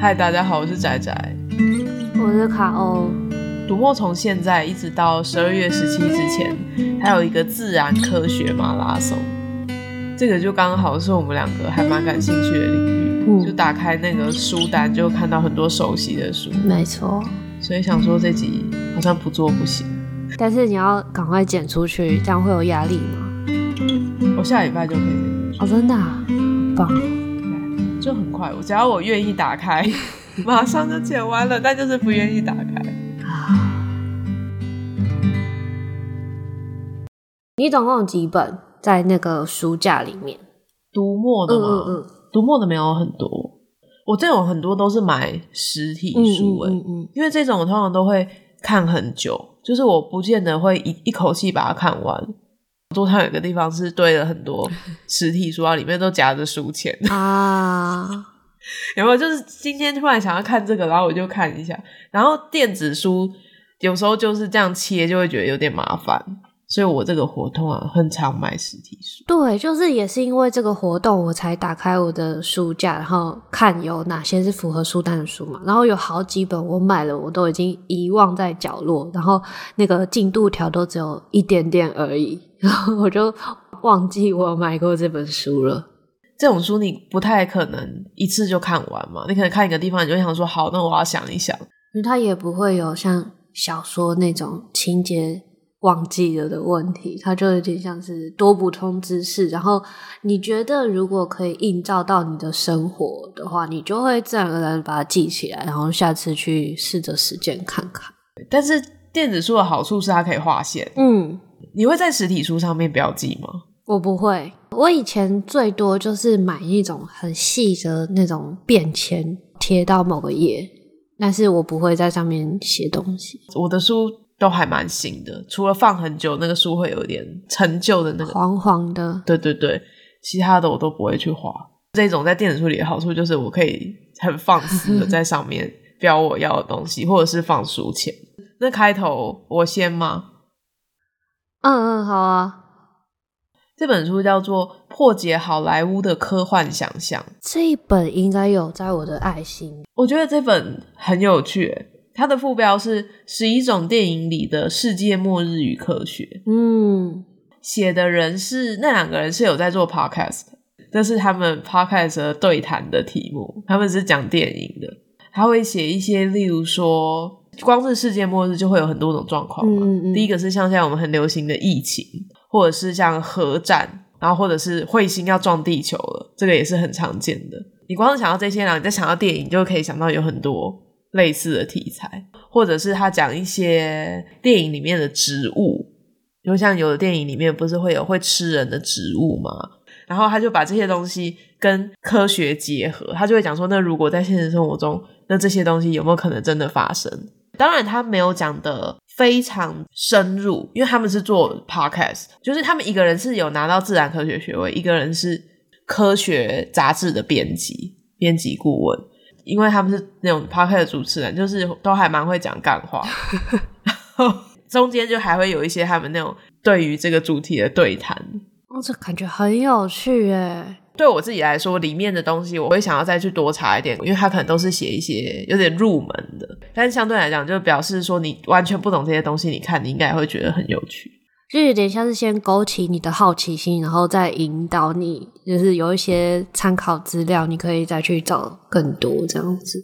嗨，大家好，我是仔仔，我是卡欧。读墨从现在一直到十二月十七之前，还有一个自然科学马拉松，这个就刚好是我们两个还蛮感兴趣的领域。嗯，就打开那个书单，就看到很多熟悉的书。没错，所以想说这集好像不做不行。但是你要赶快剪出去，这样会有压力吗？我下礼拜就可以剪出去。哦，真的啊？棒。就很快，我只要我愿意打开，马上就剪完了。但就是不愿意打开。你总共有几本在那个书架里面？读墨的吗？嗯嗯，读墨的没有很多。我这种很多都是买实体书，欸，嗯，嗯，嗯，因为这种我通常都会看很久，就是我不见得会一一口气把它看完。桌上有个地方是堆了很多 实体书啊，里面都夹着书签 啊。有没有？就是今天突然想要看这个，然后我就看一下。然后电子书有时候就是这样切，就会觉得有点麻烦。所以我这个活动啊，很常买实体书。对，就是也是因为这个活动，我才打开我的书架，然后看有哪些是符合书单的书嘛。然后有好几本我买了，我都已经遗忘在角落，然后那个进度条都只有一点点而已，然后我就忘记我买过这本书了。这种书你不太可能一次就看完嘛，你可能看一个地方，你就会想说好，那我要想一想。因为它也不会有像小说那种情节。忘记了的问题，它就有点像是多补充知识。然后你觉得如果可以映照到你的生活的话，你就会自然而然把它记起来，然后下次去试着实践看看。但是电子书的好处是它可以划线。嗯，你会在实体书上面标记吗？我不会，我以前最多就是买一种很细的那种便签贴到某个页，但是我不会在上面写东西。我的书。都还蛮新的，除了放很久，那个书会有点陈旧的那个黄黄的。对对对，其他的我都不会去画。这种在电子书里的好处就是，我可以很放肆的在上面标我要的东西，或者是放书签。那开头我先吗？嗯嗯，好啊。这本书叫做《破解好莱坞的科幻想象》，这一本应该有在我的爱心。我觉得这本很有趣。它的副标是十一种电影里的世界末日与科学。嗯，写的人是那两个人是有在做 podcast，这是他们 podcast 的对谈的题目。他们是讲电影的，他会写一些，例如说，光是世界末日就会有很多种状况嘛。嗯嗯。第一个是像现在我们很流行的疫情，或者是像核战，然后或者是彗星要撞地球了，这个也是很常见的。你光是想到这些，然后你再想到电影，就可以想到有很多。类似的题材，或者是他讲一些电影里面的植物，就像有的电影里面不是会有会吃人的植物吗？然后他就把这些东西跟科学结合，他就会讲说，那如果在现实生活中，那这些东西有没有可能真的发生？当然，他没有讲的非常深入，因为他们是做 podcast，就是他们一个人是有拿到自然科学学位，一个人是科学杂志的编辑，编辑顾问。因为他们是那种 podcast 的主持人，就是都还蛮会讲干话，然后中间就还会有一些他们那种对于这个主题的对谈。哦，这感觉很有趣耶！对我自己来说，里面的东西我会想要再去多查一点，因为他可能都是写一些有点入门的，但是相对来讲，就表示说你完全不懂这些东西，你看你应该会觉得很有趣。就有点像是先勾起你的好奇心，然后再引导你，就是有一些参考资料，你可以再去找更多这样子。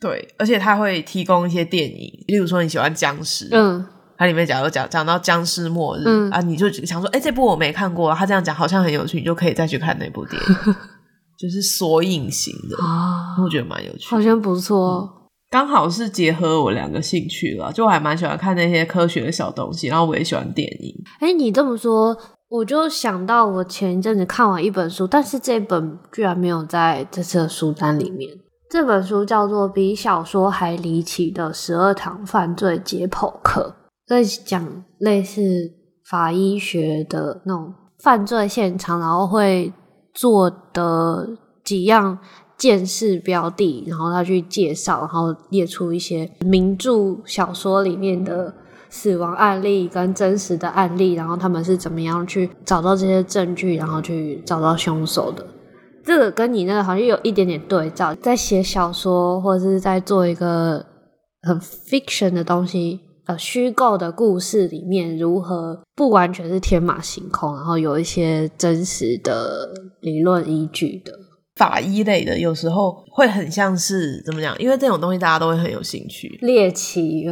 对，而且他会提供一些电影，例如说你喜欢僵尸，嗯，它里面假如讲讲到僵尸末日，嗯啊，你就想说，哎，这部我没看过，他这样讲好像很有趣，你就可以再去看那部电影，就是索引型的啊，我觉得蛮有趣，好像不错。嗯刚好是结合我两个兴趣了，就我还蛮喜欢看那些科学的小东西，然后我也喜欢电影。哎，你这么说，我就想到我前一阵子看完一本书，但是这本居然没有在这次的书单里面。这本书叫做《比小说还离奇的十二堂犯罪解剖课》，在讲类似法医学的那种犯罪现场，然后会做的几样。鉴识标的，然后他去介绍，然后列出一些名著小说里面的死亡案例跟真实的案例，然后他们是怎么样去找到这些证据，然后去找到凶手的。这个跟你那个好像有一点点对照，在写小说或者是在做一个很 fiction 的东西，呃，虚构的故事里面，如何不完全是天马行空，然后有一些真实的理论依据的。法医类的有时候会很像是怎么讲？因为这种东西大家都会很有兴趣，猎奇。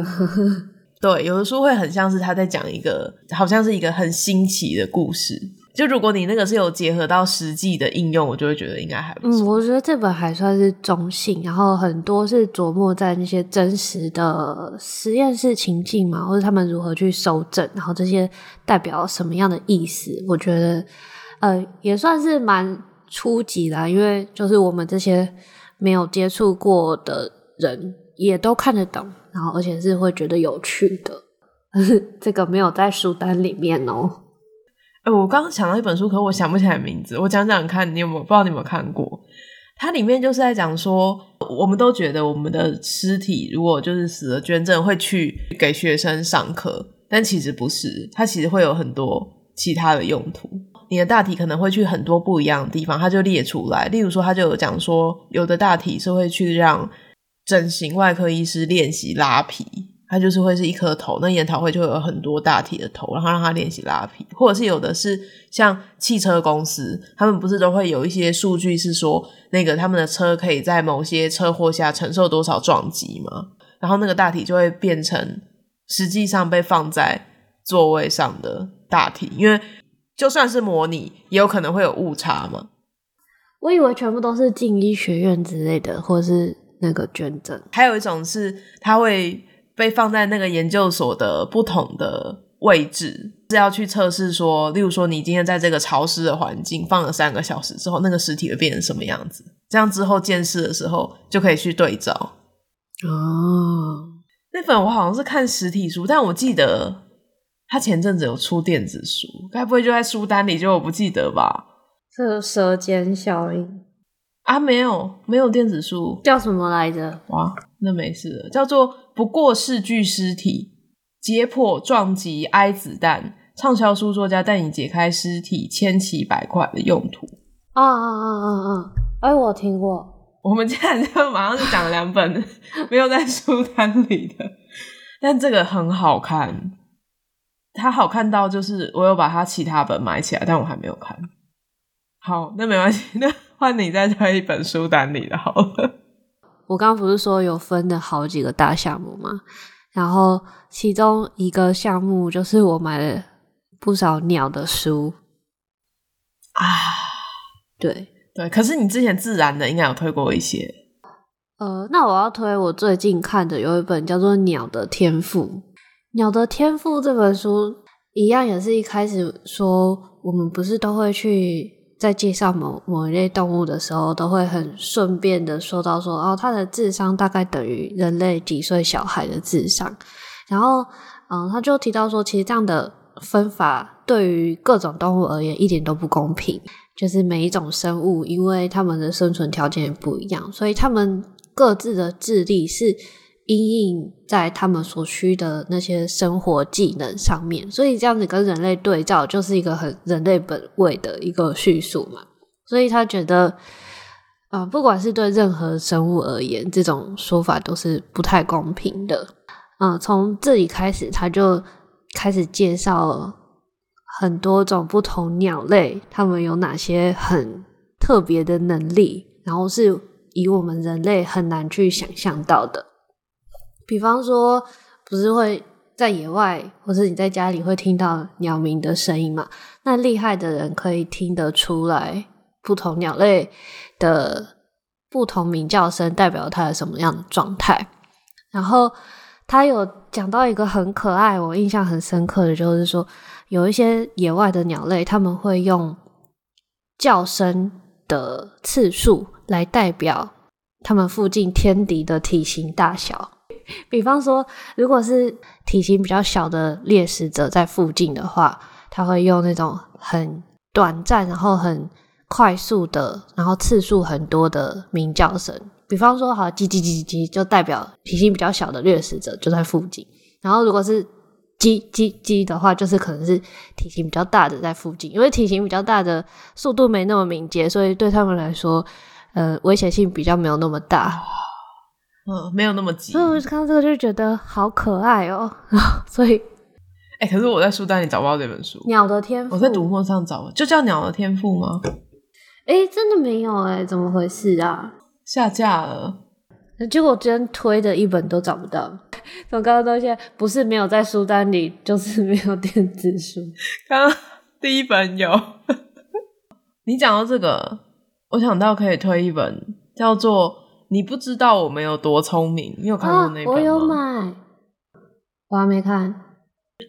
对，有的书会很像是他在讲一个，好像是一个很新奇的故事。就如果你那个是有结合到实际的应用，我就会觉得应该还不错。嗯，我觉得这本还算是中性，然后很多是琢磨在那些真实的实验室情境嘛，或者他们如何去收证，然后这些代表什么样的意思？我觉得呃也算是蛮初级的，因为就是我们这些没有接触过的人也都看得懂，然后而且是会觉得有趣的。这个没有在书单里面哦。哎、我刚刚想到一本书，可是我想不起来名字。我讲讲看，你有没有？不知道你有没有看过？它里面就是在讲说，我们都觉得我们的尸体如果就是死了捐赠，会去给学生上课，但其实不是。它其实会有很多其他的用途。你的大体可能会去很多不一样的地方，它就列出来。例如说，它就有讲说，有的大体是会去让整形外科医师练习拉皮。它就是会是一颗头，那研讨会就会有很多大体的头，然后让他练习拉皮，或者是有的是像汽车公司，他们不是都会有一些数据是说，那个他们的车可以在某些车祸下承受多少撞击吗？然后那个大体就会变成实际上被放在座位上的大体，因为就算是模拟，也有可能会有误差嘛。我以为全部都是进医学院之类的，或者是那个捐赠，还有一种是他会。被放在那个研究所的不同的位置，是要去测试说，例如说，你今天在这个潮湿的环境放了三个小时之后，那个尸体会变成什么样子？这样之后见识的时候就可以去对照。哦，那本我好像是看实体书，但我记得他前阵子有出电子书，该不会就在书单里？就我不记得吧？是舌尖效应啊？没有，没有电子书，叫什么来着？哇，那没事了，叫做。不过是具尸体，解剖撞击挨子弹，畅销书作家带你解开尸体千奇百怪的用途。啊啊啊啊啊！哎，我听过。我们竟然就马上就讲了两本 没有在书单里的，但这个很好看。它好看到就是我有把它其他本买起来，但我还没有看。好，那没关系，那换你再推一本书单里的好了。我刚刚不是说有分的好几个大项目吗？然后其中一个项目就是我买了不少鸟的书啊，对对。可是你之前自然的应该有推过一些，呃，那我要推我最近看的有一本叫做《鸟的天赋》。《鸟的天赋》这本书一样也是一开始说我们不是都会去。在介绍某某一类动物的时候，都会很顺便的说到说，哦，它的智商大概等于人类几岁小孩的智商。然后，嗯，他就提到说，其实这样的分法对于各种动物而言一点都不公平。就是每一种生物，因为他们的生存条件也不一样，所以他们各自的智力是。因应在他们所需的那些生活技能上面，所以这样子跟人类对照，就是一个很人类本位的一个叙述嘛。所以他觉得，啊、不管是对任何生物而言，这种说法都是不太公平的。嗯、从这里开始，他就开始介绍很多种不同鸟类，它们有哪些很特别的能力，然后是以我们人类很难去想象到的。比方说，不是会在野外，或是你在家里会听到鸟鸣的声音嘛？那厉害的人可以听得出来，不同鸟类的不同鸣叫声代表它的什么样的状态。然后他有讲到一个很可爱，我印象很深刻的就是说，有一些野外的鸟类，他们会用叫声的次数来代表他们附近天敌的体型大小。比方说，如果是体型比较小的猎食者在附近的话，他会用那种很短暂，然后很快速的，然后次数很多的鸣叫声。比方说，好，叽叽叽叽叽，就代表体型比较小的猎食者就在附近。然后，如果是鸡鸡鸡的话，就是可能是体型比较大的在附近，因为体型比较大的速度没那么敏捷，所以对他们来说，呃，危险性比较没有那么大。嗯，没有那么急。所以我看到这个就觉得好可爱哦。所以，哎、欸，可是我在书单里找不到这本书，《鸟的天赋》。我在读墨上找，就叫《鸟的天赋》吗？哎、欸，真的没有哎、欸，怎么回事啊？下架了。结果今天推的一本都找不到，从刚刚到现在，不是没有在书单里，就是没有电子书。刚刚第一本有。你讲到这个，我想到可以推一本叫做《你不知道我们有多聪明》，你有看过那本吗？啊，我有买，我还没看。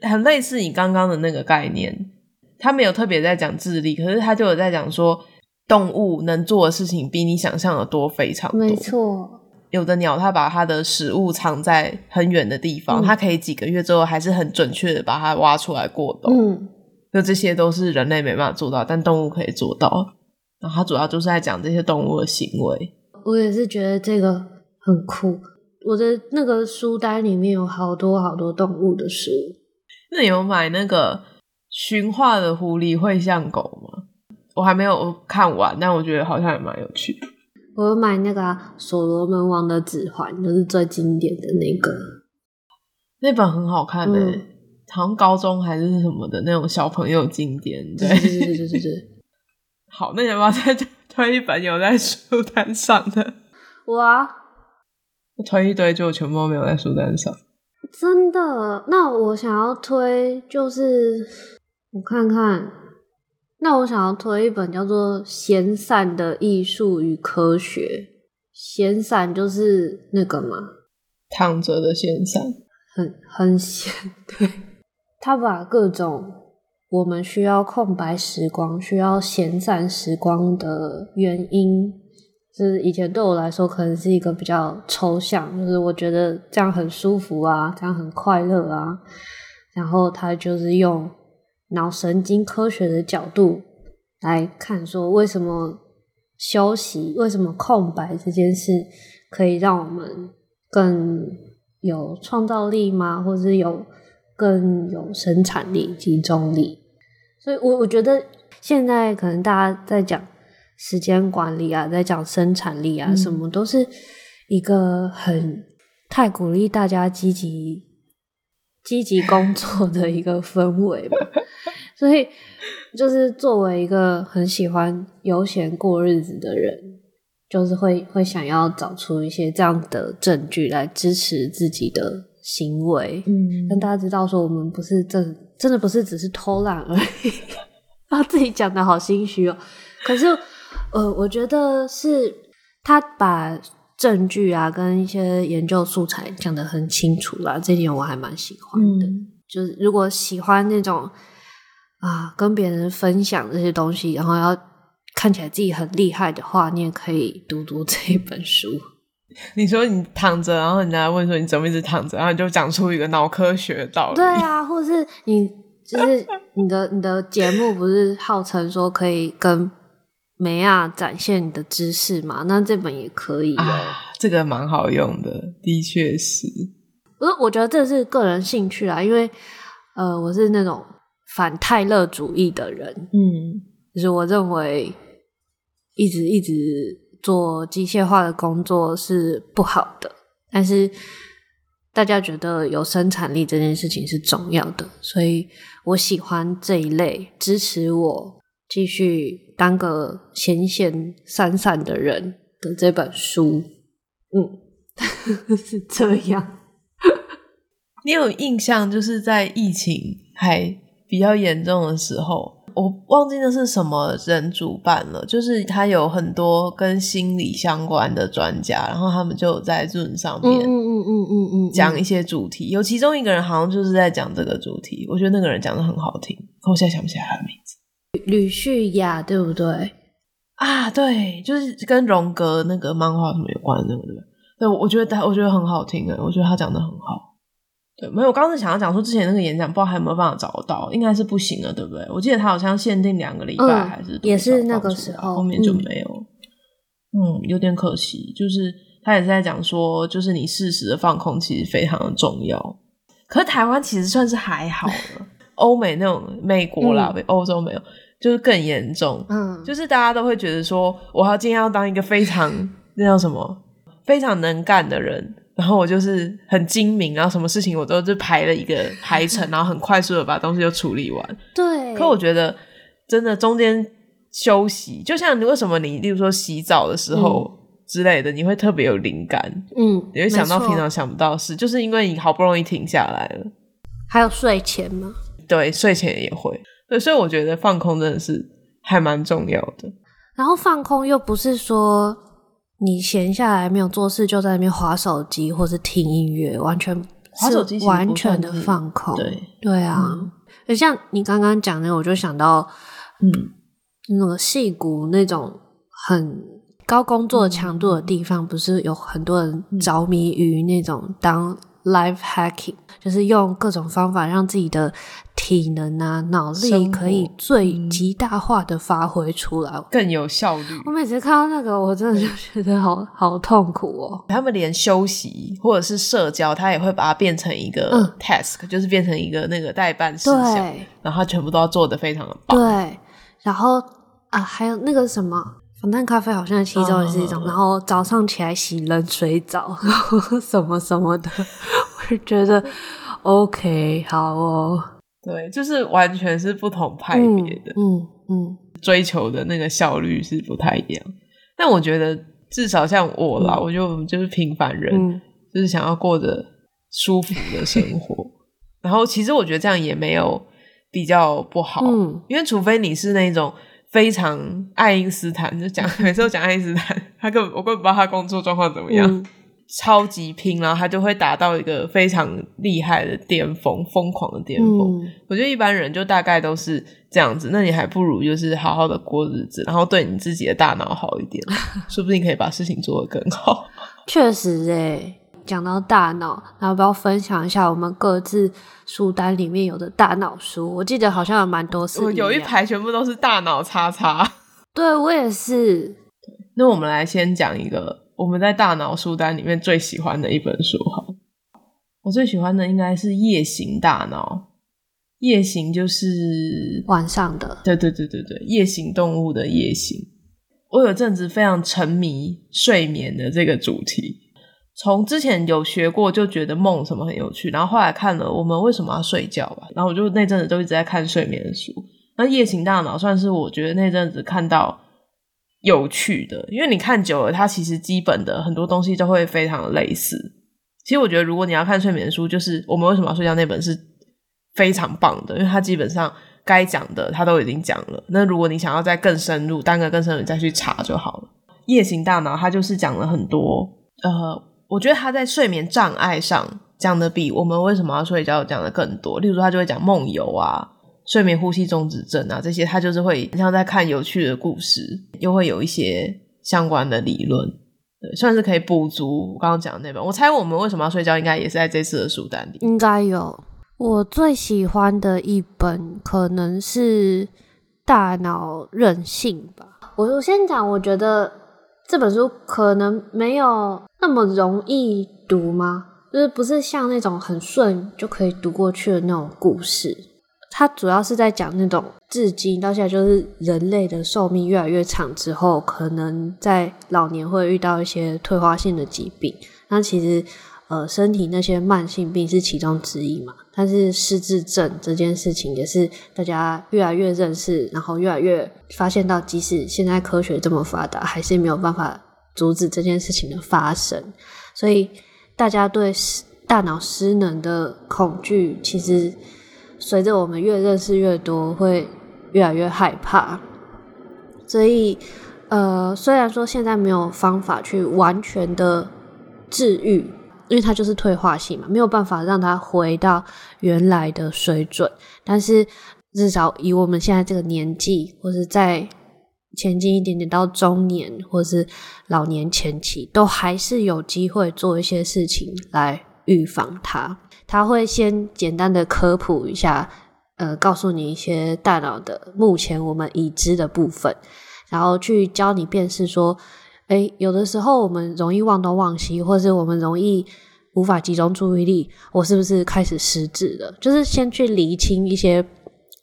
很类似你刚刚的那个概念，他没有特别在讲智力，可是他就有在讲说，动物能做的事情比你想象的多，非常多。没错。有的鸟，它把它的食物藏在很远的地方，嗯、它可以几个月之后还是很准确的把它挖出来过冬。嗯，就这些都是人类没办法做到，但动物可以做到。然后它主要就是在讲这些动物的行为。我也是觉得这个很酷。我的那个书单里面有好多好多动物的书。那你有买那个驯化的狐狸会像狗吗？我还没有看完，但我觉得好像也蛮有趣的。我买那个、啊《所罗门王的指环》，就是最经典的那个，那本很好看诶、欸嗯、好像高中还是什么的那种小朋友经典。对对对对对对。好，那你要不要再推一本有在书单上的？我啊，我推一堆就全部都没有在书单上。真的？那我想要推就是我看看。那我想要推一本叫做《闲散的艺术与科学》。闲散就是那个嘛，躺着的闲散，很很闲。对，他把各种我们需要空白时光、需要闲散时光的原因，就是以前对我来说可能是一个比较抽象，就是我觉得这样很舒服啊，这样很快乐啊。然后他就是用。脑神经科学的角度来看，说为什么休息、为什么空白这件事可以让我们更有创造力吗？或者是有更有生产力、集中力？所以我，我我觉得现在可能大家在讲时间管理啊，在讲生产力啊，什么都是一个很太鼓励大家积极积极工作的一个氛围吧。所以，就是作为一个很喜欢悠闲过日子的人，就是会会想要找出一些这样的证据来支持自己的行为。嗯，让大家知道说，我们不是真真的不是只是偷懒而已。把 自己讲的好心虚哦。可是，呃，我觉得是他把证据啊跟一些研究素材讲得很清楚啦，这点我还蛮喜欢的。嗯，就是如果喜欢那种。啊，跟别人分享这些东西，然后要看起来自己很厉害的话，你也可以读读这一本书。你说你躺着，然后人家问说你怎么一直躺着，然后你就讲出一个脑科学的道理。对啊，或者是你就是你的你的节目不是号称说可以跟梅亚展现你的知识嘛？那这本也可以啊，这个蛮好用的，的确是。我我觉得这是个人兴趣啊，因为呃，我是那种。反泰勒主义的人，嗯，就是我认为一直一直做机械化的工作是不好的，但是大家觉得有生产力这件事情是重要的，所以我喜欢这一类支持我继续当个闲闲散散的人的这本书，嗯，是这样。你有印象就是在疫情还比较严重的时候，我忘记那是什么人主办了，就是他有很多跟心理相关的专家，然后他们就在 Zoom 上面，嗯嗯嗯嗯嗯，讲一些主题。有其中一个人好像就是在讲这个主题，我觉得那个人讲的很好听，可我现在想不起来他的名字。吕旭雅对不对？啊，对，就是跟荣格那个漫画什么有关的那个，对不对？对，我觉得他，我觉得很好听诶，我觉得他讲的很好。对，没有，我刚刚是想要讲说之前那个演讲，不知道还有没有办法找到，应该是不行了，对不对？我记得他好像限定两个礼拜，还是、嗯、也是那个时候，后面就没有嗯。嗯，有点可惜。就是他也是在讲说，就是你适时的放空其实非常的重要。可是台湾其实算是还好了，欧美那种美国啦，比欧、嗯、洲没有，就是更严重。嗯，就是大家都会觉得说，我要今天要当一个非常那叫什么，非常能干的人，然后我就是很精明，然后什么事情我都是排了一个排程，然后很快速的把东西就处理完。对。可我觉得真的中间休息，就像你为什么你，例如说洗澡的时候。嗯之类的，你会特别有灵感，嗯，你会想到平常想不到事，就是因为你好不容易停下来了。还有睡前吗？对，睡前也会。对，所以我觉得放空真的是还蛮重要的。然后放空又不是说你闲下来没有做事就在那边划手机或是听音乐，完全是完全的放空。对，对啊。像你刚刚讲的，我就想到，嗯，那个戏骨那种很。高工作强度的地方，不是有很多人着迷于那种当 life hacking，就是用各种方法让自己的体能啊、脑力可以最极大化的发挥出来，更有效率。我每次看到那个，我真的就觉得好好痛苦哦。他们连休息或者是社交，他也会把它变成一个 task，、嗯、就是变成一个那个代办事项，然后他全部都要做的非常的棒。对，然后啊，还有那个什么。防弹咖啡好像其中也是一种，oh. 然后早上起来洗冷水澡，然 后什么什么的，我就觉得 OK 好哦。对，就是完全是不同派别的，嗯嗯，嗯追求的那个效率是不太一样。但我觉得至少像我啦，嗯、我就就是平凡人，嗯、就是想要过着舒服的生活。然后其实我觉得这样也没有比较不好，嗯、因为除非你是那种。非常爱因斯坦，就讲每次都讲爱因斯坦，他根本我根本不知道他工作状况怎么样，嗯、超级拼，然后他就会达到一个非常厉害的巅峰，疯狂的巅峰。嗯、我觉得一般人就大概都是这样子，那你还不如就是好好的过日子，然后对你自己的大脑好一点，说不定可以把事情做得更好。确实诶。讲到大脑，然后要不要分享一下我们各自书单里面有的大脑书？我记得好像有蛮多次，我有一排全部都是大脑叉叉。对，我也是。那我们来先讲一个我们在大脑书单里面最喜欢的一本书哈。我最喜欢的应该是《夜行大脑》。夜行就是晚上的，对对对对对，夜行动物的夜行。我有阵子非常沉迷睡眠的这个主题。从之前有学过，就觉得梦什么很有趣，然后后来看了《我们为什么要睡觉》吧，然后我就那阵子都一直在看睡眠的书。那《夜行大脑》算是我觉得那阵子看到有趣的，因为你看久了，它其实基本的很多东西都会非常类似。其实我觉得，如果你要看睡眠书，就是《我们为什么要睡觉》那本是非常棒的，因为它基本上该讲的它都已经讲了。那如果你想要再更深入，单个更深入再去查就好了。《夜行大脑》它就是讲了很多呃。我觉得他在睡眠障碍上讲的比我们为什么要睡觉讲的更多。例如说，他就会讲梦游啊、睡眠呼吸中止症啊这些，他就是会像在看有趣的故事，又会有一些相关的理论，对，算是可以补足我刚刚讲的那本。我猜我们为什么要睡觉，应该也是在这次的书单里。应该有。我最喜欢的一本可能是《大脑韧性》吧。我我先讲，我觉得。这本书可能没有那么容易读吗？就是不是像那种很顺就可以读过去的那种故事。它主要是在讲那种至今到现在，就是人类的寿命越来越长之后，可能在老年会遇到一些退化性的疾病。那其实。呃，身体那些慢性病是其中之一嘛，但是失智症这件事情也是大家越来越认识，然后越来越发现到，即使现在科学这么发达，还是没有办法阻止这件事情的发生。所以大家对大脑失能的恐惧，其实随着我们越认识越多，会越来越害怕。所以，呃，虽然说现在没有方法去完全的治愈。因为它就是退化性嘛，没有办法让它回到原来的水准。但是至少以我们现在这个年纪，或是在前进一点点到中年，或是老年前期，都还是有机会做一些事情来预防它。他会先简单的科普一下，呃，告诉你一些大脑的目前我们已知的部分，然后去教你辨识说。诶，有的时候我们容易忘东忘西，或是我们容易无法集中注意力，我是不是开始失智了？就是先去厘清一些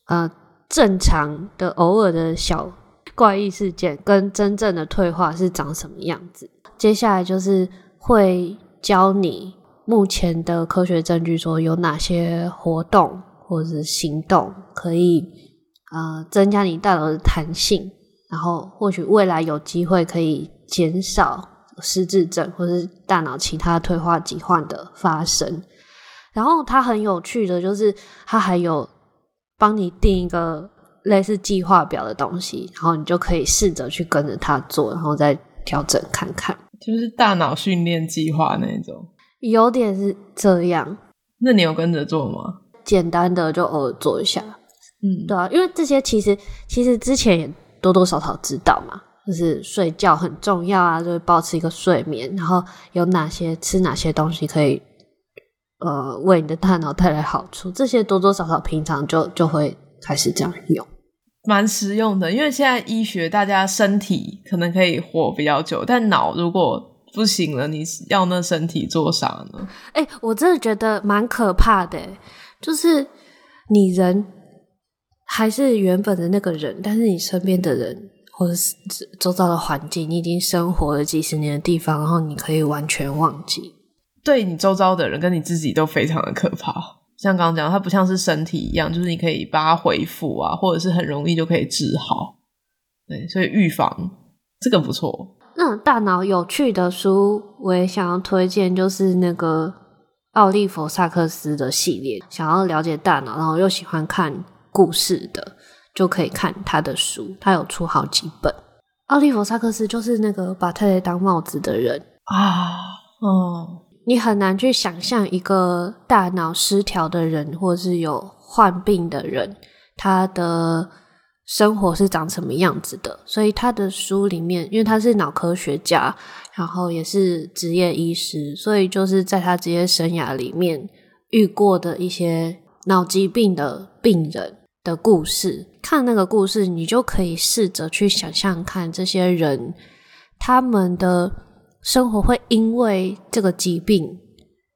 呃正常的偶尔的小怪异事件，跟真正的退化是长什么样子。接下来就是会教你目前的科学证据说有哪些活动或者是行动可以呃增加你大脑的弹性，然后或许未来有机会可以减少。失智症或是大脑其他退化疾患的发生，然后它很有趣的就是，它还有帮你定一个类似计划表的东西，然后你就可以试着去跟着它做，然后再调整看看，就是大脑训练计划那种，有点是这样。那你有跟着做吗？简单的就偶尔做一下，嗯，对啊，因为这些其实其实之前也多多少少知道嘛。就是睡觉很重要啊，就是保持一个睡眠，然后有哪些吃哪些东西可以，呃，为你的大脑带来好处，这些多多少少平常就就会开始这样用，蛮实用的。因为现在医学，大家身体可能可以活比较久，但脑如果不行了，你要那身体做啥呢？哎、欸，我真的觉得蛮可怕的，就是你人还是原本的那个人，但是你身边的人。或者是周遭的环境，你已经生活了几十年的地方，然后你可以完全忘记。对你周遭的人跟你自己都非常的可怕。像刚刚讲，它不像是身体一样，就是你可以把它恢复啊，或者是很容易就可以治好。对，所以预防这个不错。那大脑有趣的书，我也想要推荐，就是那个奥利弗萨克斯的系列。想要了解大脑，然后又喜欢看故事的。就可以看他的书，他有出好几本。奥利弗萨克斯就是那个把太太当帽子的人啊，哦，你很难去想象一个大脑失调的人，或是有患病的人，他的生活是长什么样子的。所以他的书里面，因为他是脑科学家，然后也是职业医师，所以就是在他职业生涯里面遇过的一些脑疾病的病人的故事。看那个故事，你就可以试着去想象看这些人他们的生活会因为这个疾病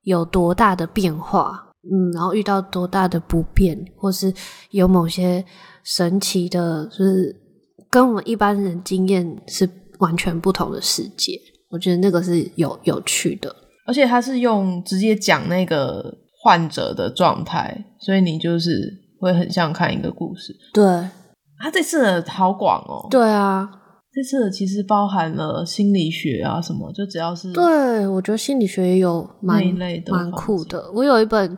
有多大的变化，嗯，然后遇到多大的不便，或是有某些神奇的，就是跟我们一般人经验是完全不同的世界。我觉得那个是有有趣的，而且他是用直接讲那个患者的状态，所以你就是。会很像看一个故事，对，他这次的好广哦，对啊，这次的其实包含了心理学啊什么，就只要是，对，我觉得心理学也有蛮类的蛮酷的。我有一本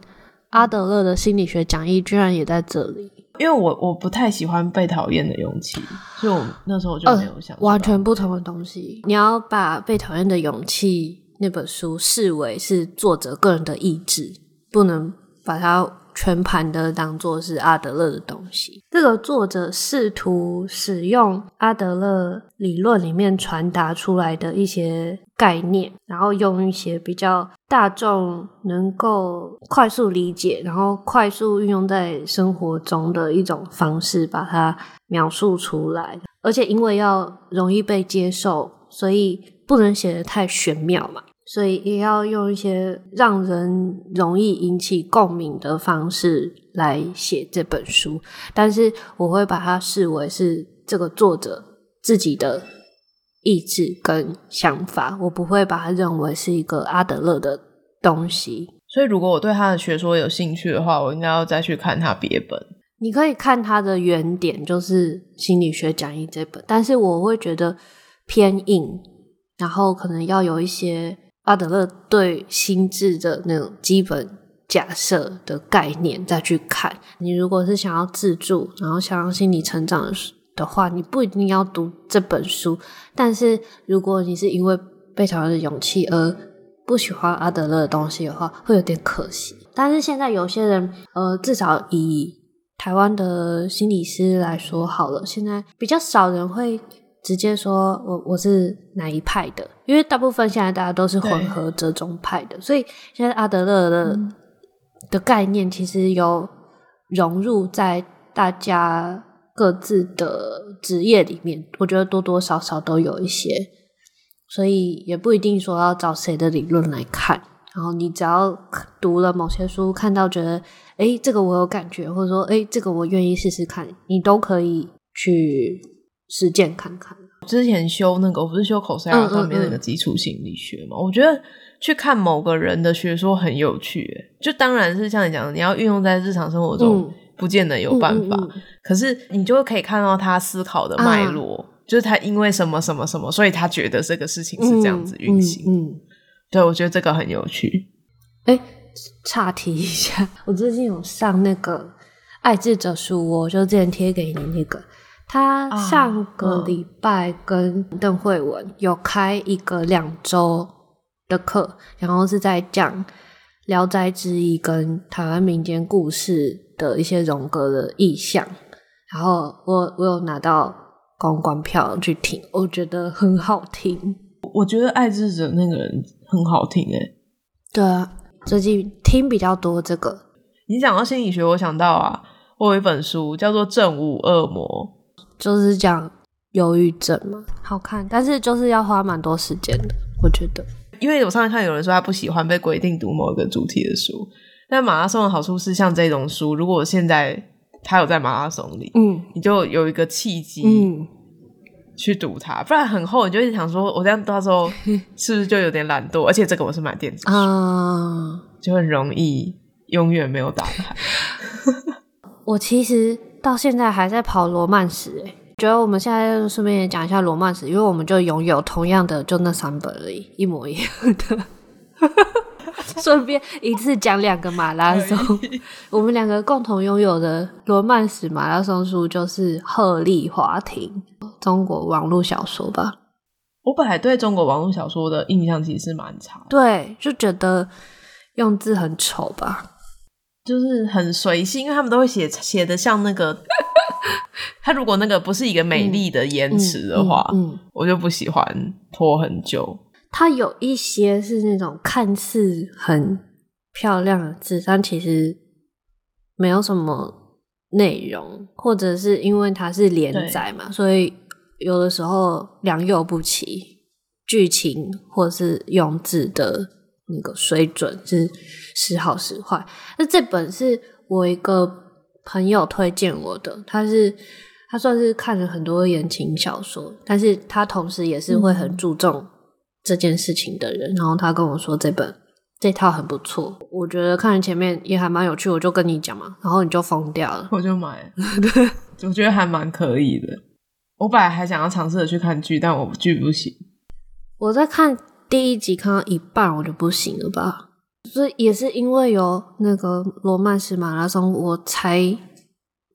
阿德勒的心理学讲义，居然也在这里。因为我我不太喜欢被讨厌的勇气，所以我那时候我就没有想、呃、完全不同的东西。你要把被讨厌的勇气那本书视为是作者个人的意志，不能把它。全盘的当做是阿德勒的东西。这个作者试图使用阿德勒理论里面传达出来的一些概念，然后用一些比较大众能够快速理解，然后快速运用在生活中的一种方式，把它描述出来。而且因为要容易被接受，所以不能写得太玄妙嘛。所以也要用一些让人容易引起共鸣的方式来写这本书，但是我会把它视为是这个作者自己的意志跟想法，我不会把它认为是一个阿德勒的东西。所以如果我对他的学说有兴趣的话，我应该要再去看他别本。你可以看他的原点，就是《心理学讲义》这本，但是我会觉得偏硬，然后可能要有一些。阿德勒对心智的那种基本假设的概念再去看，你如果是想要自助，然后想要心理成长的话，你不一定要读这本书。但是如果你是因为被讨厌的勇气而不喜欢阿德勒的东西的话，会有点可惜。但是现在有些人，呃，至少以台湾的心理师来说好了，现在比较少人会。直接说我我是哪一派的，因为大部分现在大家都是混合折中派的，所以现在阿德勒的、嗯、的概念其实有融入在大家各自的职业里面，我觉得多多少少都有一些，所以也不一定说要找谁的理论来看，然后你只要读了某些书，看到觉得哎，这个我有感觉，或者说哎，这个我愿意试试看，你都可以去实践看看。之前修那个，我不是修 Coursera 上面那个基础心理学嘛？嗯嗯嗯，我觉得去看某个人的学说很有趣，就当然是像你讲的，你要运用在日常生活中，不见得有办法。可是你就可以看到他思考的脉络，啊、就是他因为什么什么什么，所以他觉得这个事情是这样子运行。嗯，对，我觉得这个很有趣。哎，岔题一下，我最近有上那个爱智者书窝，我就之前贴给你那个。他上个礼拜跟邓惠文有开一个两周的课，然后是在讲《聊斋志异》跟台湾民间故事的一些荣格的意象。然后我我有拿到公关票去听，我觉得很好听。我觉得爱智者那个人很好听诶。对啊，最近听比较多这个。你讲到心理学，我想到啊，我有一本书叫做《正午恶魔》。就是讲忧郁症嘛，好看，但是就是要花蛮多时间的，我觉得。因为我上次看有人说他不喜欢被规定读某一个主题的书，但马拉松的好处是，像这种书，如果现在他有在马拉松里，嗯，你就有一个契机，嗯，去读它，不然很厚，你就一直想说，我这样到时候 是不是就有点懒惰？而且这个我是买电子书，啊，就很容易永远没有打开。我其实。到现在还在跑罗曼史，诶，觉得我们现在顺便也讲一下罗曼史，因为我们就拥有同样的，就那三本而已，一模一样的。顺便一次讲两个马拉松，我们两个共同拥有的罗曼史马拉松书就是《鹤唳华亭》，中国网络小说吧。我本来对中国网络小说的印象其实是蛮差，对，就觉得用字很丑吧。就是很随性，因为他们都会写写的像那个，他如果那个不是一个美丽的言辞的话，嗯嗯嗯、我就不喜欢拖很久。它有一些是那种看似很漂亮的字，但其实没有什么内容，或者是因为它是连载嘛，所以有的时候良莠不齐，剧情或是用字的。那个水准是时好时坏。那这本是我一个朋友推荐我的，他是他算是看了很多言情小说，但是他同时也是会很注重这件事情的人。嗯、然后他跟我说这本这套很不错，我觉得看了前面也还蛮有趣，我就跟你讲嘛，然后你就疯掉了，我就买了。对，我觉得还蛮可以的。我本来还想要尝试着去看剧，但我剧不行。我在看。第一集看到一半我就不行了吧，所以也是因为有那个罗曼史马拉松，我才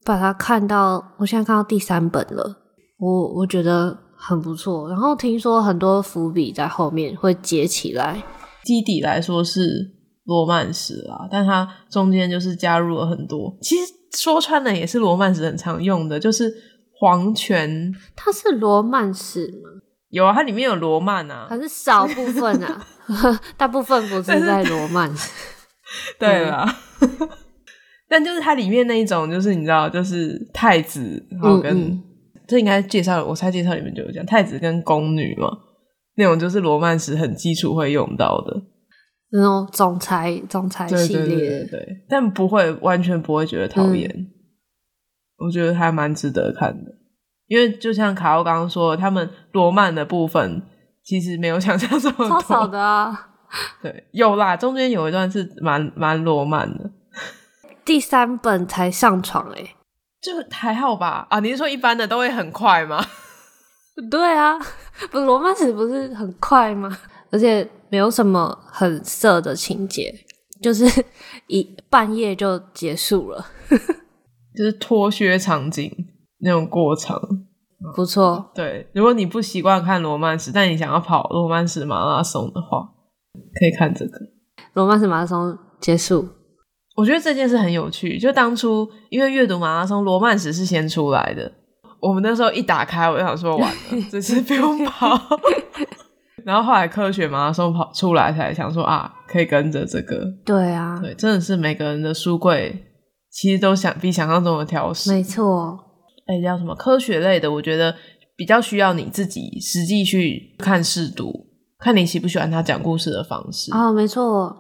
把它看到。我现在看到第三本了，我我觉得很不错。然后听说很多伏笔在后面会接起来，基底来说是罗曼史啊，但它中间就是加入了很多。其实说穿了也是罗曼史很常用的，就是皇权。它是罗曼史吗？有啊，它里面有罗曼啊，还是少部分啊，大部分不是在罗曼。对啦，但就是它里面那一种，就是你知道，就是太子，然后跟、嗯嗯、这应该介绍，我猜介绍里面就有讲太子跟宫女嘛，那种就是罗曼史很基础会用到的。那种总裁总裁系列，对对对对，但不会完全不会觉得讨厌，嗯、我觉得还蛮值得看的。因为就像卡奥刚刚说，他们罗曼的部分其实没有想象这么多，超少的啊。对，有啦，中间有一段是蛮蛮罗曼的。第三本才上床诶，就还好吧？啊，你是说一般的都会很快吗？对啊，不罗曼史不是很快吗？而且没有什么很色的情节，就是 一半夜就结束了，就是脱靴场景。那种过程不错，对。如果你不习惯看罗曼史，但你想要跑罗曼史马拉松的话，可以看这个。罗曼史马拉松结束，我觉得这件事很有趣。就当初因为阅读马拉松，罗曼史是先出来的。我们那时候一打开，我就想说完了，这次不用跑。然后后来科学马拉松跑出来，才想说啊，可以跟着这个。对啊，对，真的是每个人的书柜其实都想比想象中的挑食。没错。哎，叫什么科学类的？我觉得比较需要你自己实际去看试读，看你喜不喜欢他讲故事的方式啊、哦。没错，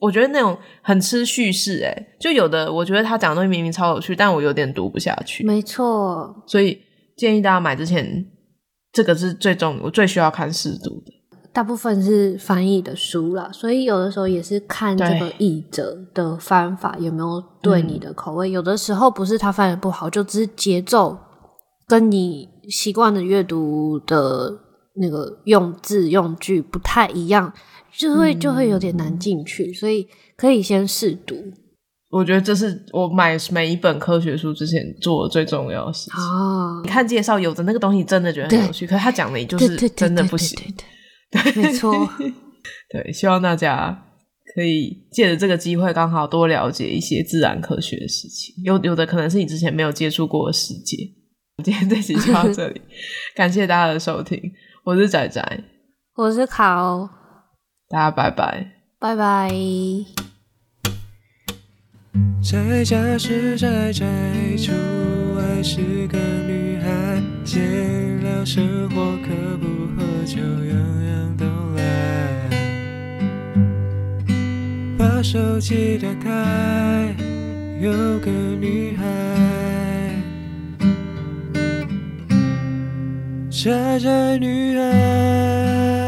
我觉得那种很吃叙事，诶就有的我觉得他讲的东西明明超有趣，但我有点读不下去。没错，所以建议大家买之前，这个是最重我最需要看试读的。大部分是翻译的书啦，所以有的时候也是看这个译者的翻法有没有对你的口味。嗯、有的时候不是他翻译不好，就只是节奏跟你习惯的阅读的那个用字用句不太一样，就会就会有点难进去。所以可以先试读。我觉得这是我买每一本科学书之前做的最重要的事情。哦，你看介绍，有的那个东西真的觉得很有趣，可是他讲的也就是真的不行。没错，对，希望大家可以借着这个机会，刚好多了解一些自然科学的事情。有有的可能是你之前没有接触过的世界。今天这集就到这里，感谢大家的收听，我是仔仔，我是卡欧，大家拜拜，拜拜。宅家是宅宅，出外是个女孩，聊生活可不喝酒把手机打开，有个女孩，傻傻女孩。